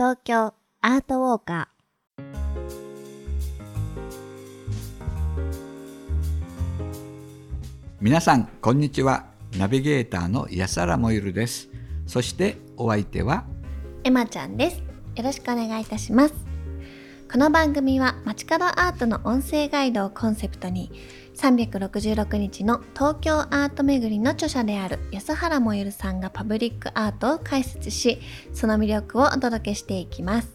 東京アートウォーカ皆さんこんにちは。ナビゲーターの安原もゆるです。そしてお相手はーエマちゃんです。よろしくお願いいたします。この番組は街角アートの音声ガイドをコンセプトに366日の東京アート巡りの著者である安原もゆるさんがパブリックアートを解説しその魅力をお届けしていきます。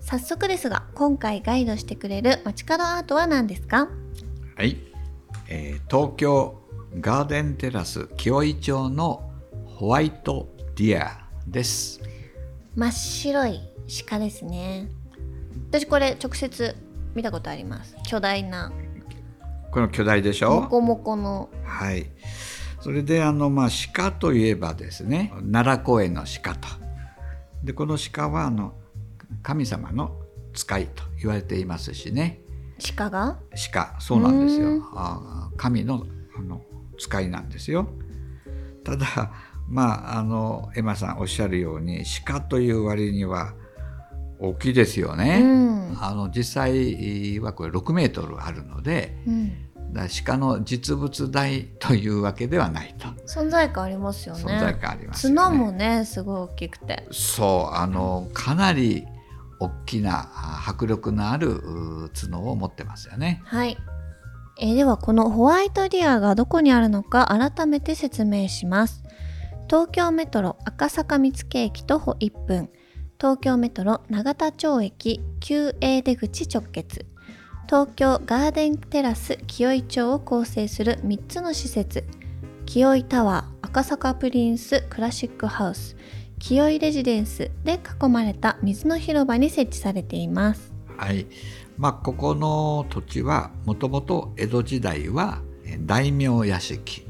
早速ですが今回ガイドしてくれる街角アートは何ですか？はい、えー東京ガーデンテラス清井町のホワイトディアです。真っ白い鹿ですね。私これ直接見たことあります。巨大なこの巨大でしょ？モコモコの。はい。それであのまあ鹿といえばですね奈良公園の鹿と。でこの鹿はあの神様の使いと言われていますしね。鹿が？鹿。そうなんですうよあー神のあの使いなんですよ。ただまああのエマさんおっしゃるように鹿という割には大きいですようね、ん、あの実際はこれ6メートルあるのでうん、だ鹿の実物大というわけではないと。存在感ありますよね。存在感ありますよね。角もねすごい大きくて。そうあのかなり大きなあ迫力のあるう角を持ってますよね。はい。えーではこのホワイトディアがどこにあるのか改めて説明します。東京メトロ赤坂見附駅徒歩1分。東京メトロ永田町駅 9A 出口直結東京ガーデンテラス清井町を構成する3つの施設。清井タワー赤坂プリンスクラシックハウス。清井レジデンスで囲まれた水の広場に設置されています。はい。まあここの土地はもともと江戸時代はえ大名屋敷。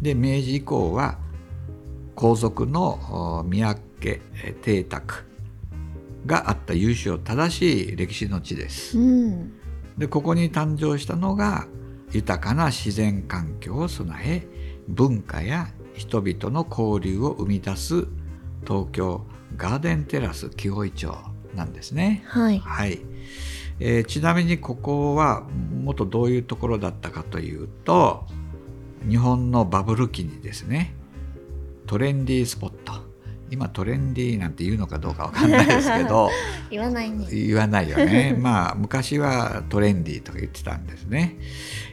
で明治以降は皇族のお宮家え邸宅があった由緒正しい歴史の地です。うんでここに誕生したのが豊かな自然環境を備え文化や人々の交流を生み出す東京ガーデンテラス清井町なんですね。はいはいえーちなみにここは元どういうところだったかというと日本のバブル期にですねトレンディースポット今トレンディーなんて言うのかどうかわかんないですけど 言わないね。言わないよね。まあ昔はトレンディーとか言ってたんですね、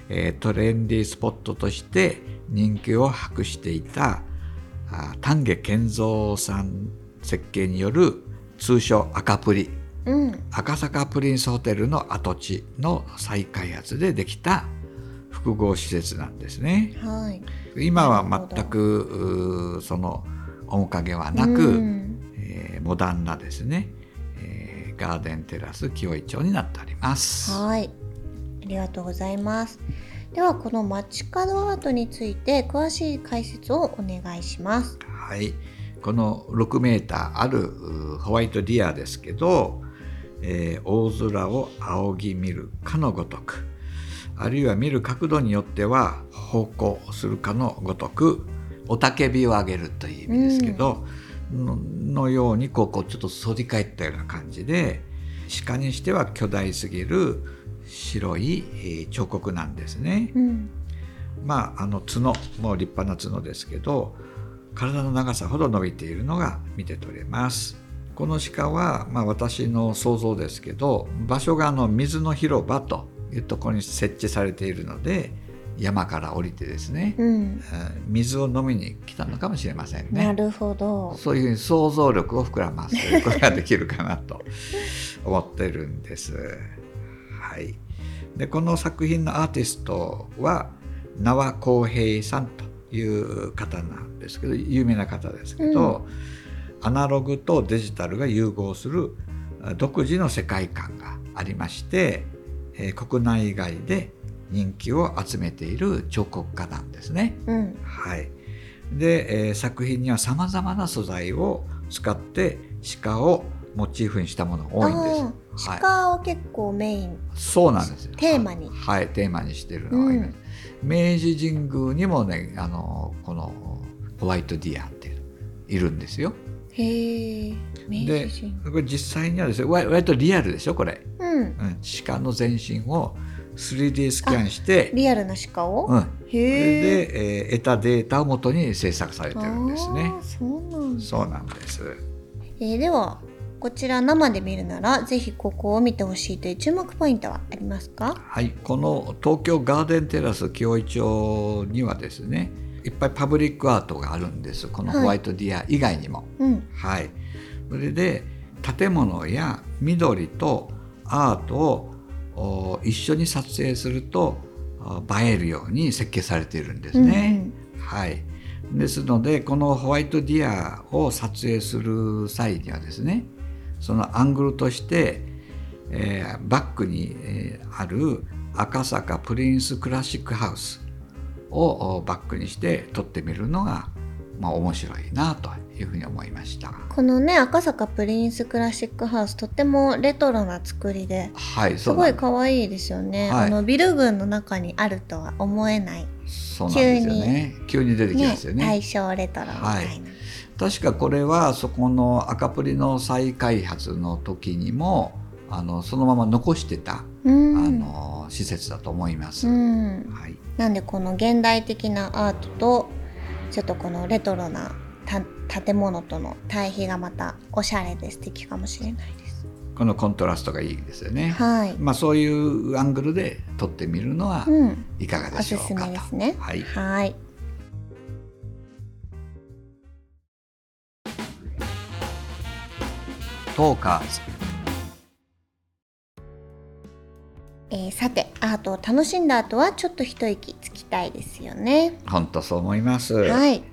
えートレンディースポットとして人気を博していたあ丹下健三さん設計による通称赤プリ。うん。赤坂プリンスホテルの跡地の再開発でできた複合施設なんですね。はい。今は全くその面影はなく、うん。えーモダンなですね、えーガーデンテラス清井町になっております。はい。ありがとうございます。ではこの街角アートについて詳しい解説をお願いします。はい、この6メーターあるホワイトディアですけど、えー大空を仰ぎ見るかのごとくあるいは見る角度によっては方向するかのごとく雄たけびを上げるという意味ですけど、ののようにこうこうちょっと反り返ったような感じで鹿にしては巨大すぎる白い、えー彫刻なんですね。うんまああの角もう立派な角ですけど体の長さほど伸びているのが見て取れます。この鹿は、まあ、私の想像ですけど場所があの水の広場というところに設置されているので山から降りてですね、うんえー水を飲みに来たのかもしれませんね。なるほどそういうふうに想像力を膨らますということができるかなと 思ってるんです。はい、でこの作品のアーティストは名和浩平さんという方なんですけど有名な方ですけど、アナログとデジタルが融合するあ独自の世界観がありまして、えー国内外で人気を集めている彫刻家なんですね。うん。はい、で、えー作品にはさまざまな素材を使って鹿をモチーフにしたものが多いんです。鹿を結構メイン。そうなんですよ。テーマに。はい、テーマにしてるのがいます、明治神宮にもね、あのこのホワイトディアっているんですよ。へえ明で治神これ実際にはですね割割とリアルでしょこれ、うん。うん、鹿の全身を 3D スキャンしてリアルな鹿を、うん、で、えー得たデータをもとに制作されてるんですね。そうなんです。えーではこちら生で見るならぜひここを見てほしいという注目ポイントはありますか？はいこの東京ガーデンテラス紀尾井町にはですねいっぱいパブリックアートがあるんです。このホワイトディア以外にも、うん。はい、それで建物や緑とアートをお一緒に撮影するとあ映えるように設計されているんですね。はい、ですのでこのホワイトディアを撮影する際にはですねそのアングルとして、えーバックに、えーある赤坂プリンスクラシックハウスをおバックにして撮ってみるのが、まあ、面白いなというふうに思いました。このね赤坂プリンスクラシックハウスとってもレトロな作りですはい、ごいか可愛いですよね、はい。あのビル群の中にあるとは思えない。そうなんですよね。急に出てきねますよね。大正レトロみたいな、確かこれはそこの赤プリの再開発の時にもあのそのまま残してた、うん。あの施設だと思います。うん、はい、なんでこの現代的なアートとちょっとこのレトロなた建物との対比がまたおしゃれで素敵かもしれないです。このコントラストがいいですよね。はい、まあそういうアングルで撮ってみるのはうん、いかがおすすでしょうかと。めですね。はい、はい。トーカーズ。えーさてアートを楽しんだ後はちょっと一息つきたいですよね。本当そう思います。はい。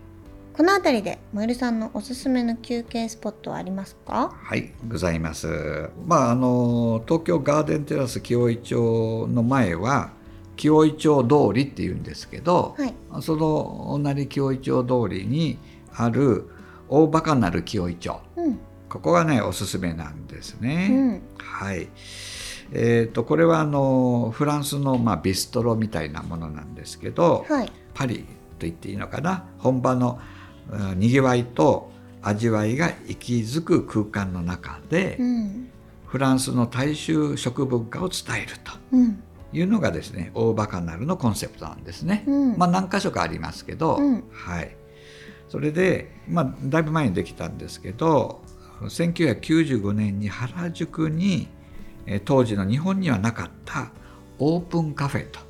この辺りでもえるさんのおすすめの休憩スポットはありますか？はい、ございます。まああの東京ガーデンテラス紀尾井町の前は紀尾井町通りっていうんですけど、はい。その同じ紀尾井町通りにある大バカなる紀尾井町。うん。ここがねおすすめなんですうね。ん。はい。えー、とこれはあのフランスの、まあ、ビストロみたいなものなんですけど、はい。パリと言っていいのかな？本場のうんにぎわいと味わいが息づく空間の中で、うん。フランスの大衆食文化を伝えるとうん。いうのがですね大バカナルのコンセプトなんですね。うん。まあ何箇所かありますけど、うんはい、それで、まあ、だいぶ前にできたんですけど1995年に原宿にえー当時の日本にはなかったオープンカフェと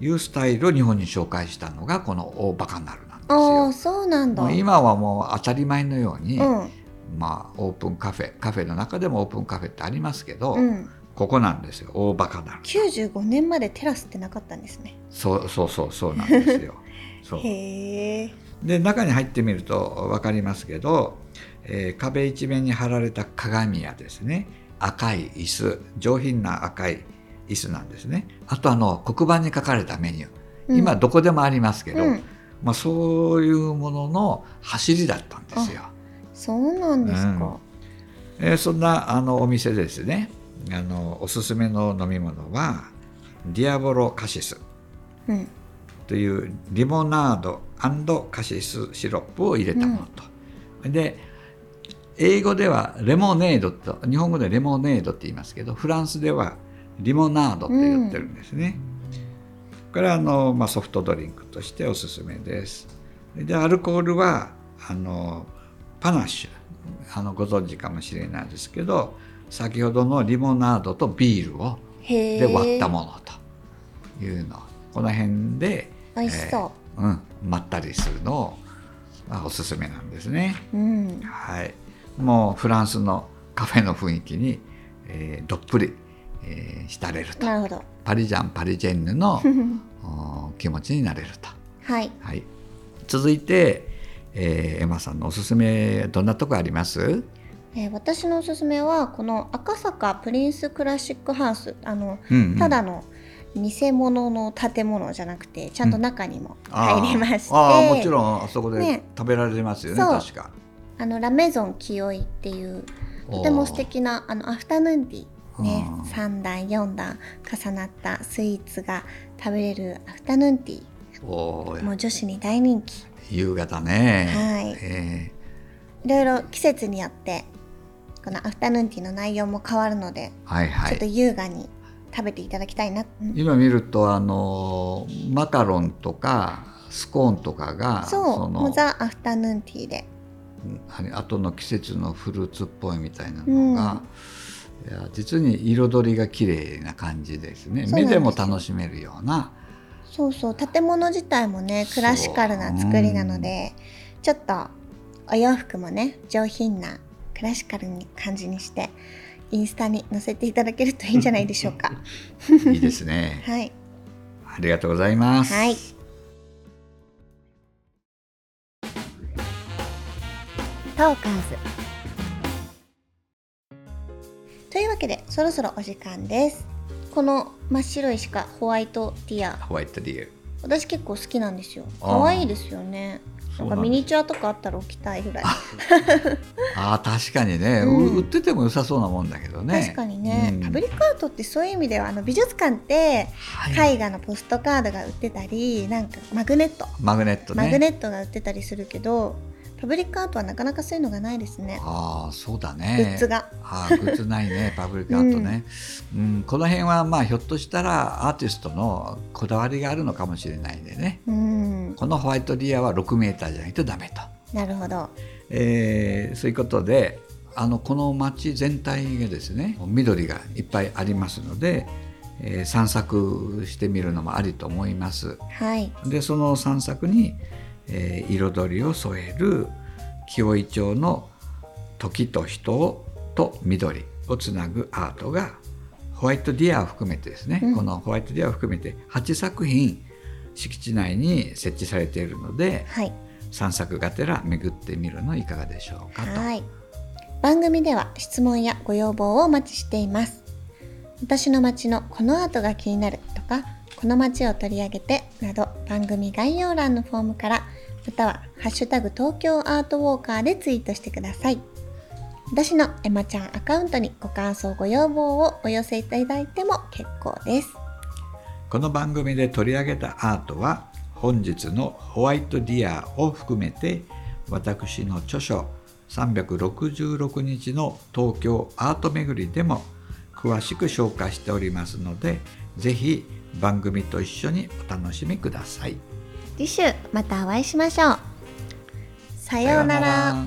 いうスタイルを日本に紹介したのがこの大バカナルなんですあよあ。そうなんだ。今はもう当たり前のように、うん。まあ、オープンカフェカフェの中でもオープンカフェってありますけど、うん。ここなんですよ大バカナル95年までテラスってなかったんですね。そうそうそうそうなんですよ そうへえ。で中に入ってみると分かりますけど、えー壁一面に貼られた鏡やですね赤い椅子上品な赤い椅子なんですねあとあの黒板に書かれたメニュー、今どこでもありますけど、うん、まあ、そういうものの走りだったんですよ。そうなんですか。えーそんなあのお店ですねあのおすすめの飲み物はディアボロカシスうん。というリモナードカシスシロップを入れたものと、で英語ではレモネードと日本語でレモネードって言いますけどフランスではリモナードって言ってるんですね、これはあの、まあ、ソフトドリンクとしておすすめですでアルコールはあのパナッシュあのご存知かもしれないですけど先ほどのリモナードとビールを。で割ったものというのこの辺で美味しそうん、まったりするのをまあおすすめなんですね。う。うん。はい、もうフランスのカフェの雰囲気に、えーどっぷり、えー浸れると。なるほど。パリジャンパリジェンヌの お気持ちになれると。はい。はい、続いて、えーエマさんのおすすめどんなとこあります？えー私のおすすめはこの赤坂プリンスクラシックハウス。あの、うんうん。ただの偽物の建物じゃなくてちゃんと中にも 入れまして、あーもちろんあそこでね。食べられますよねそう。確か。あのラメゾン清井っていうとても素敵なあのアフタヌーンティーねうん。3段4段重なったスイーツが食べれるアフタヌーンティおー。ーもう女子に大人気。夕方ね、はい。えー。いろいろ季節によってこのアフタヌーンティーの内容も変わるので、はいはちょっとい優雅に食べていただきたいな、うん。今見るとあのマカロンとかスコーンとかがそうもザ・アフタヌーンティーで。うん後の季節のフルーツっぽいみたいなのが、いや実に彩りが綺麗な感じですね。目でも楽しめるような。そうそう建物自体もねクラシカルな作りなのでちょっとお洋服もね上品なクラシカルに感じにしてインスタに載せていただけるといいんじゃないでしょうか。いいですね。はい。ありがとうございます、はい。トーカーズというわけでそろそろお時間です。この真っ白い鹿ホワイトティア。ホワイトディー私結構好きなんですよ。可愛いですよねなんかミニチュアとかあったら置きたいぐらい。ああ確かにね、うん。売ってても良さそうなもんだけどね。確かにね、うん。パブリックアートってそういう意味ではあの美術館ってはい。絵画のポストカードが売ってたりなんかマグネット、マグネットね。マグネットが売ってたりするけどパブリックアートはなかなかそういうのがないですね、ああそうだグねッズが。ああグッズないね。パブリックアートね、うんこの辺はまあひょっとしたらアーティストのこだわりがあるのかもしれないんでね。うんこのホワイトディアは6メーターじゃないとダメと、なるほど。えーそういうことであのこの町全体がですね緑がいっぱいありますので、えー散策してみるのもありと思います。はい。でその散策に、えー彩りを添える紀尾井町の時と人と緑をつなぐアートがホワイトディアを含めてですね、うん。このホワイトディアを含めて8作品敷地内に設置されているのではい。散策がてら巡ってみるのいかがでしょうかと。はい。番組では質問やご要望をお待ちしています。私の街のこのアートが気になるとかこの街を取り上げてなど番組概要欄のフォームからまたはハッシュタグ東京アートウォーカーでツイートしてください。私のエマちゃんアカウントにご感想ご要望をお寄せいただいても結構ですこの番組で取り上げたアートは本日のホワイトディアを含めて私の著書366日の東京アート巡りでも詳しく紹介しておりますのでぜひ番組と一緒にお楽しみください。次週またお会いしましょう。さようなら